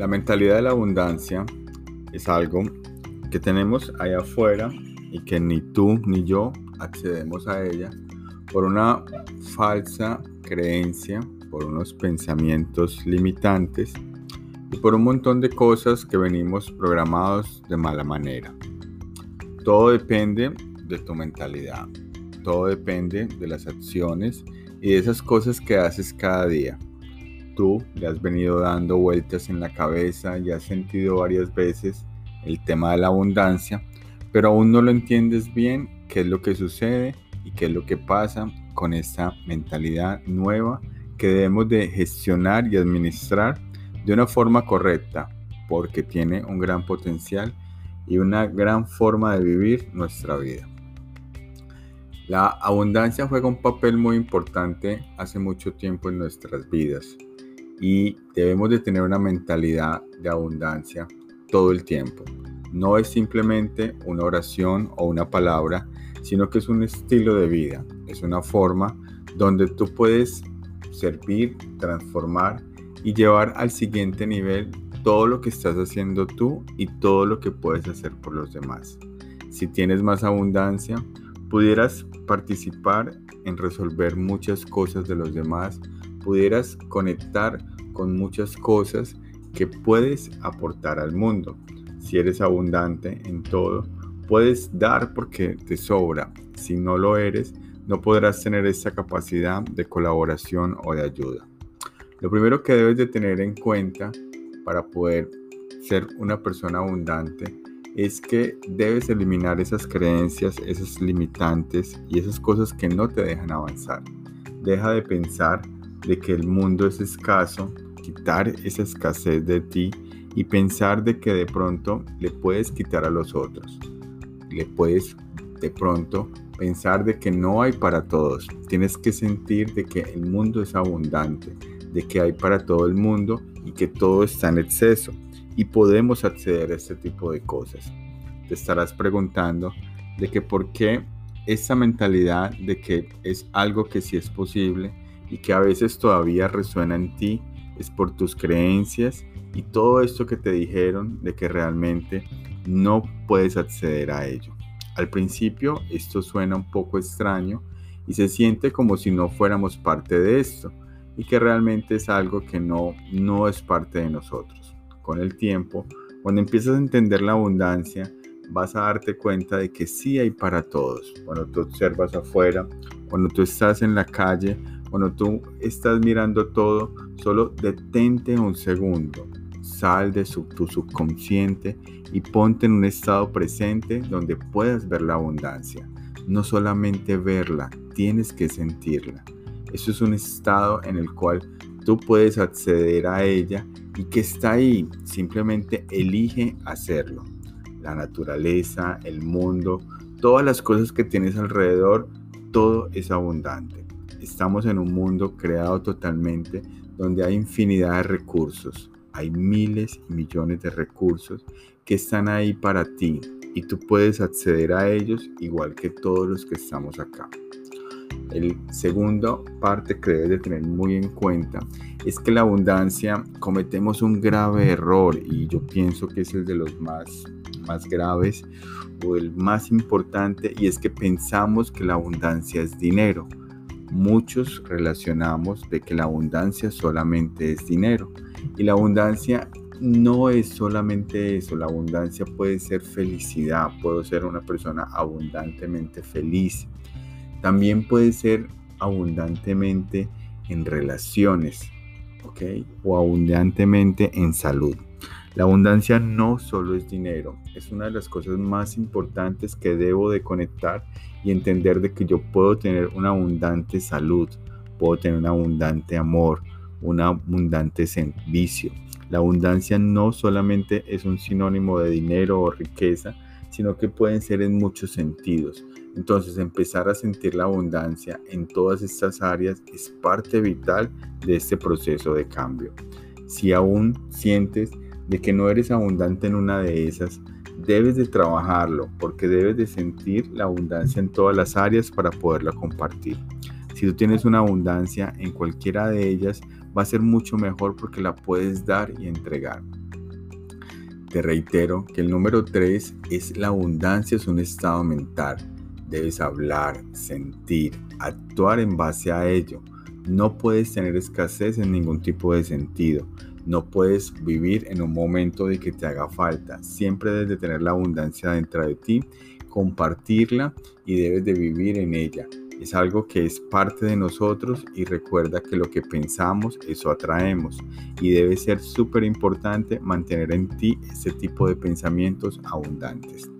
La mentalidad de la abundancia es algo que tenemos allá afuera y que ni tú ni yo accedemos a ella por una falsa creencia, por unos pensamientos limitantes y por un montón de cosas que venimos programados de mala manera. Todo depende de tu mentalidad, todo depende de las acciones y de esas cosas que haces cada día. Tú le has venido dando vueltas en la cabeza y has sentido varias veces el tema de la abundancia, pero aún no lo entiendes bien qué es lo que sucede y qué es lo que pasa con esta mentalidad nueva que debemos de gestionar y administrar de una forma correcta, porque tiene un gran potencial y una gran forma de vivir nuestra vida. La abundancia juega un papel muy importante hace mucho tiempo en nuestras vidas y debemos de tener una mentalidad de abundancia todo el tiempo. No es simplemente una oración o una palabra, sino que es un estilo de vida, es una forma donde tú puedes servir, transformar y llevar al siguiente nivel todo lo que estás haciendo tú y todo lo que puedes hacer por los demás. Si tienes más abundancia, pudieras participar en resolver muchas cosas de los demás, pudieras conectar con muchas cosas que puedes aportar al mundo. Si eres abundante en todo, puedes dar porque te sobra. Si no lo eres, no podrás tener esa capacidad de colaboración o de ayuda. Lo primero que debes de tener en cuenta para poder ser una persona abundante es que debes eliminar esas creencias, esas limitantes y esas cosas que no te dejan avanzar. Deja de pensar de que el mundo es escaso, quitar esa escasez de ti y pensar de que de pronto le puedes quitar a los otros. Le puedes de pronto pensar de que no hay para todos. Tienes que sentir de que el mundo es abundante, de que hay para todo el mundo y que todo está en exceso y podemos acceder a este tipo de cosas. Te estarás preguntando de que por qué esa mentalidad de que es algo que sí es posible y que a veces todavía resuena en ti es por tus creencias y todo esto que te dijeron de que realmente no puedes acceder a ello. Al principio esto suena un poco extraño y se siente como si no fuéramos parte de esto y que realmente es algo que no, no es parte de nosotros. Con el tiempo, cuando empiezas a entender la abundancia, vas a darte cuenta de que sí hay para todos. Cuando tú observas afuera, cuando tú estás en la calle, cuando tú estás mirando todo, solo detente un segundo. Sal de tu subconsciente y ponte en un estado presente donde puedas ver la abundancia. No solamente verla, tienes que sentirla. Eso es un estado en el cual tú puedes acceder a ella y que está ahí. Simplemente elige hacerlo. La naturaleza, el mundo, todas las cosas que tienes alrededor, todo es abundante. Estamos en un mundo creado totalmente donde hay infinidad de recursos. Hay miles y millones de recursos que están ahí para ti y tú puedes acceder a ellos igual que todos los que estamos acá. El segundo parte que debes de tener muy en cuenta es que la abundancia cometemos un grave error y yo pienso que es el de los más, más graves o el más importante y es que pensamos que la abundancia es dinero. Muchos relacionamos de que la abundancia solamente es dinero y la abundancia no es solamente eso, la abundancia puede ser felicidad, puedo ser una persona abundantemente feliz, también puede ser abundantemente en relaciones, ¿ok? O abundantemente en salud. La abundancia no solo es dinero, es una de las cosas más importantes que debo de conectar y entender de que yo puedo tener una abundante salud, puedo tener un abundante amor, un abundante servicio. La abundancia no solamente es un sinónimo de dinero o riqueza, sino que pueden ser en muchos sentidos. Entonces empezar a sentir la abundancia en todas estas áreas es parte vital de este proceso de cambio. Si aún sientes de que no eres abundante en una de esas, debes de trabajarlo porque debes de sentir la abundancia en todas las áreas para poderla compartir. Si tú tienes una abundancia en cualquiera de ellas, va a ser mucho mejor porque la puedes dar y entregar. te reitero que el número 3 es la abundancia, es un estado mental. Debes hablar, sentir, actuar en base a ello. No puedes tener escasez en ningún tipo de sentido. No puedes vivir en un momento de que te haga falta. Siempre debes de tener la abundancia dentro de ti, compartirla y debes de vivir en ella. Es algo que es parte de nosotros y recuerda que lo que pensamos, eso atraemos. Y debe ser súper importante mantener en ti ese tipo de pensamientos abundantes.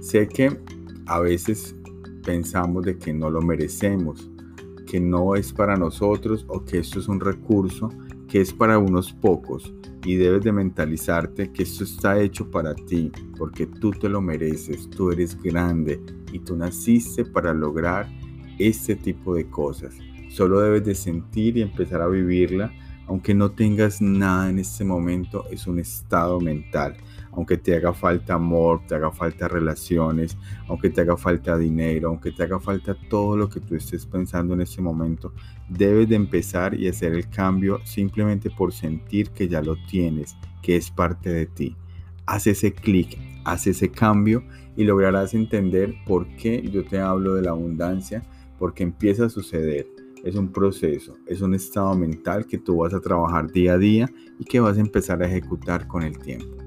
Sé que a veces pensamos de que no lo merecemos, que no es para nosotros o que esto es un recurso que es para unos pocos y debes de mentalizarte que esto está hecho para ti, porque tú te lo mereces, tú eres grande y tú naciste para lograr este tipo de cosas. Solo debes de sentir y empezar a vivirla, aunque no tengas nada en este momento, es un estado mental. Aunque te haga falta amor, te haga falta relaciones, aunque te haga falta dinero, aunque te haga falta todo lo que tú estés pensando en este momento, debes de empezar y hacer el cambio simplemente por sentir que ya lo tienes, que es parte de ti. Haz ese clic, haz ese cambio y lograrás entender por qué yo te hablo de la abundancia porque empieza a suceder. Es un proceso, es un estado mental que tú vas a trabajar día a día y que vas a empezar a ejecutar con el tiempo.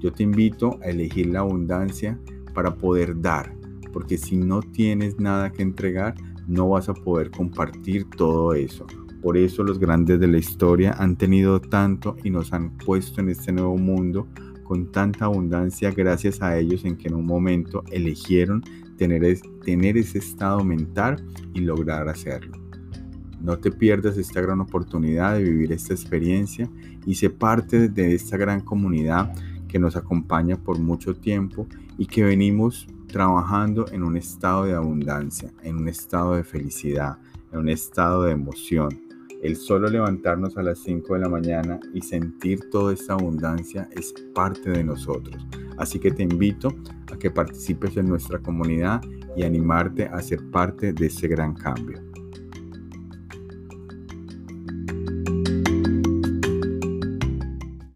Yo te invito a elegir la abundancia para poder dar, porque si no tienes nada que entregar, no vas a poder compartir todo eso. Por eso los grandes de la historia han tenido tanto y nos han puesto en este nuevo mundo con tanta abundancia gracias a ellos en que en un momento eligieron tener, tener ese estado mental y lograr hacerlo. No te pierdas esta gran oportunidad de vivir esta experiencia y sé parte de esta gran comunidad que nos acompaña por mucho tiempo y que venimos trabajando en un estado de abundancia, en un estado de felicidad, en un estado de emoción. El solo levantarnos a las 5 de la mañana y sentir toda esta abundancia es parte de nosotros. Así que te invito a que participes en nuestra comunidad y animarte a ser parte de ese gran cambio.